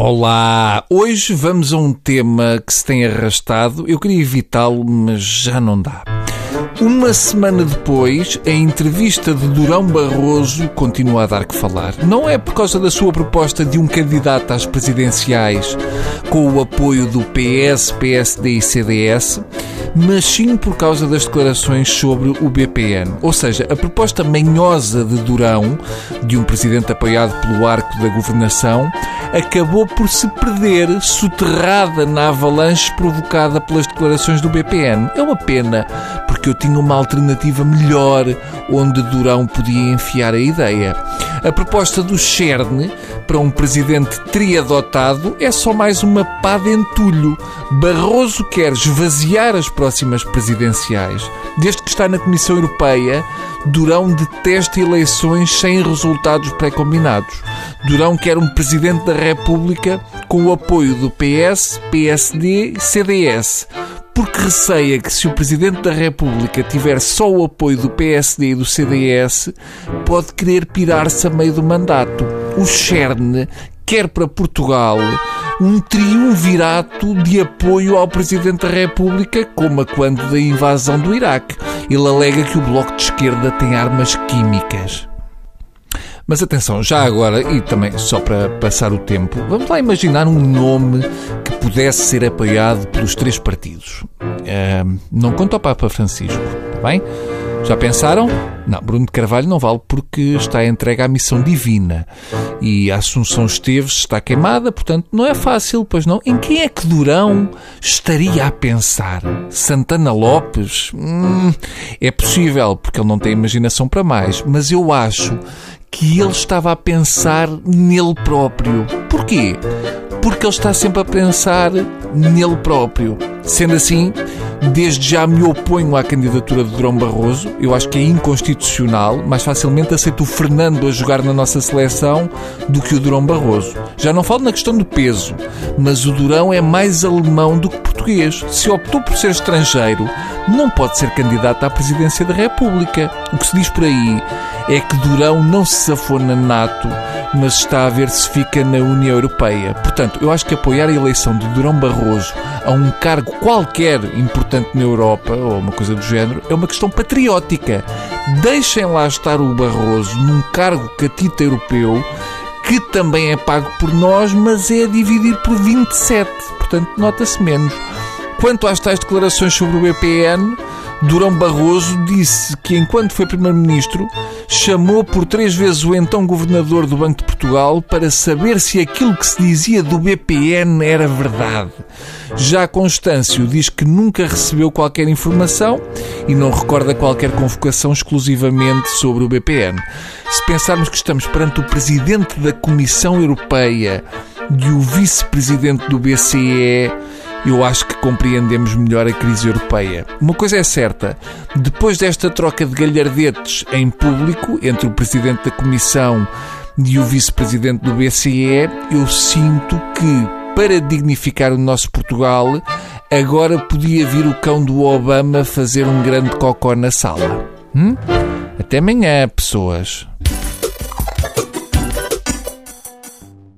Olá! Hoje vamos a um tema que se tem arrastado. Eu queria evitá-lo, mas já não dá. Uma semana depois, a entrevista de Durão Barroso continua a dar que falar. Não é por causa da sua proposta de um candidato às presidenciais com o apoio do PS, PSD e CDS, mas sim por causa das declarações sobre o BPN. Ou seja, a proposta manhosa de Durão, de um presidente apoiado pelo arco da governação, acabou por se perder, soterrada na avalanche provocada pelas declarações do BPN. É uma pena, porque eu tinha uma alternativa melhor onde Durão podia enfiar a ideia. A proposta do Cherne para um presidente triadotado é só mais uma pá de entulho. Barroso quer esvaziar as próximas presidenciais. Desde que está na Comissão Europeia, Durão detesta eleições sem resultados pré-combinados. Durão quer um presidente da República com o apoio do PS, PSD e CDS porque receia que se o Presidente da República tiver só o apoio do PSD e do CDS, pode querer pirar-se a meio do mandato. O Cherne quer para Portugal um triunvirato de apoio ao Presidente da República, como a quando da invasão do Iraque. Ele alega que o Bloco de Esquerda tem armas químicas. Mas atenção, já agora, e também só para passar o tempo, vamos lá imaginar um nome que pudesse ser apoiado pelos três partidos. Uh, não conta ao Papa Francisco, está bem? Já pensaram? Não, Bruno de Carvalho não vale porque está entregue à missão divina e a Assunção Esteves está queimada, portanto não é fácil, pois não? Em quem é que Durão estaria a pensar? Santana Lopes? Hum, é possível, porque ele não tem imaginação para mais, mas eu acho que ele estava a pensar nele próprio. Porquê? Porque ele está sempre a pensar nele próprio. Sendo assim, desde já me oponho à candidatura de Durão Barroso. Eu acho que é inconstitucional. Mais facilmente aceito o Fernando a jogar na nossa seleção do que o Durão Barroso. Já não falo na questão do peso, mas o Durão é mais alemão do que português. Se optou por ser estrangeiro, não pode ser candidato à presidência da República. O que se diz por aí é que Durão não se safou na NATO, mas está a ver se fica na União Europeia. Portanto, eu acho que apoiar a eleição de Durão Barroso a um cargo qualquer importante na Europa, ou uma coisa do género, é uma questão patriótica. Deixem lá estar o Barroso num cargo catita europeu que também é pago por nós, mas é a dividir por 27. Portanto, nota-se menos. Quanto às tais declarações sobre o BPN, Durão Barroso disse que, enquanto foi Primeiro-Ministro, chamou por três vezes o então Governador do Banco de Portugal para saber se aquilo que se dizia do BPN era verdade. Já Constâncio diz que nunca recebeu qualquer informação e não recorda qualquer convocação exclusivamente sobre o BPN. Se pensarmos que estamos perante o Presidente da Comissão Europeia e o Vice-Presidente do BCE, eu acho que compreendemos melhor a crise europeia. Uma coisa é certa: depois desta troca de galhardetes em público entre o Presidente da Comissão e o Vice-Presidente do BCE, eu sinto que, para dignificar o nosso Portugal, agora podia vir o cão do Obama fazer um grande cocó na sala. Hum? Até amanhã, pessoas.